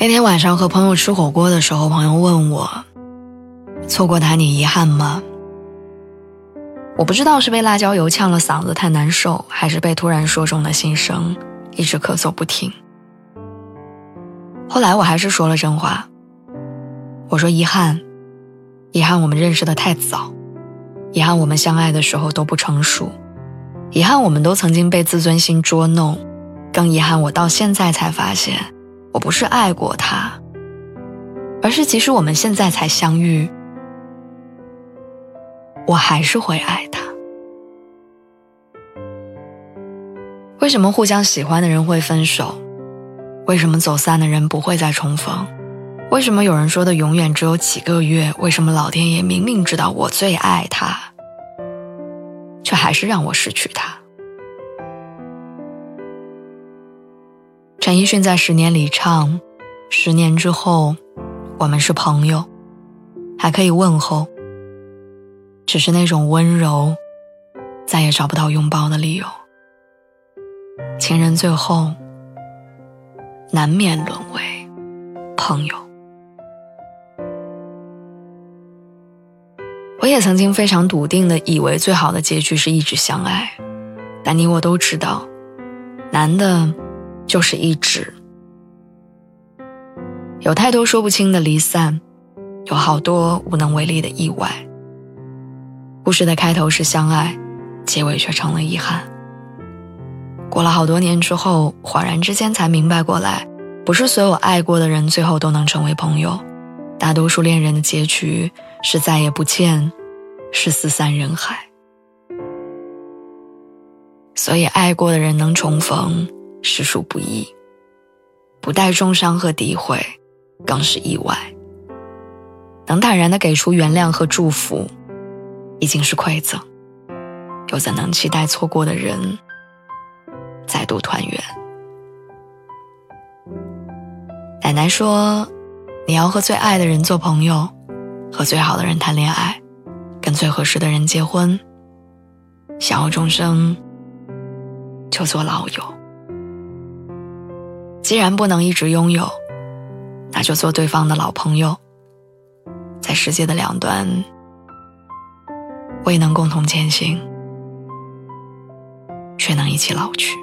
那天晚上和朋友吃火锅的时候，朋友问我：“错过他你遗憾吗？”我不知道是被辣椒油呛了嗓子太难受，还是被突然说中的心声，一直咳嗽不停。后来我还是说了真话，我说遗憾，遗憾我们认识的太早，遗憾我们相爱的时候都不成熟，遗憾我们都曾经被自尊心捉弄，更遗憾我到现在才发现。我不是爱过他，而是即使我们现在才相遇，我还是会爱他。为什么互相喜欢的人会分手？为什么走散的人不会再重逢？为什么有人说的永远只有几个月？为什么老天爷明明知道我最爱他，却还是让我失去他？陈奕迅在《十年》里唱：“十年之后，我们是朋友，还可以问候。只是那种温柔，再也找不到拥抱的理由。情人最后，难免沦为朋友。我也曾经非常笃定的以为，最好的结局是一直相爱，但你我都知道，男的。”就是一直有太多说不清的离散，有好多无能为力的意外。故事的开头是相爱，结尾却成了遗憾。过了好多年之后，恍然之间才明白过来，不是所有爱过的人最后都能成为朋友，大多数恋人的结局是再也不见，是四散人海。所以爱过的人能重逢。实属不易，不带重伤和诋毁，更是意外。能坦然的给出原谅和祝福，已经是馈赠，又怎能期待错过的人再度团圆？奶奶说：“你要和最爱的人做朋友，和最好的人谈恋爱，跟最合适的人结婚，想要终生就做老友。”既然不能一直拥有，那就做对方的老朋友，在世界的两端，未能共同前行，却能一起老去。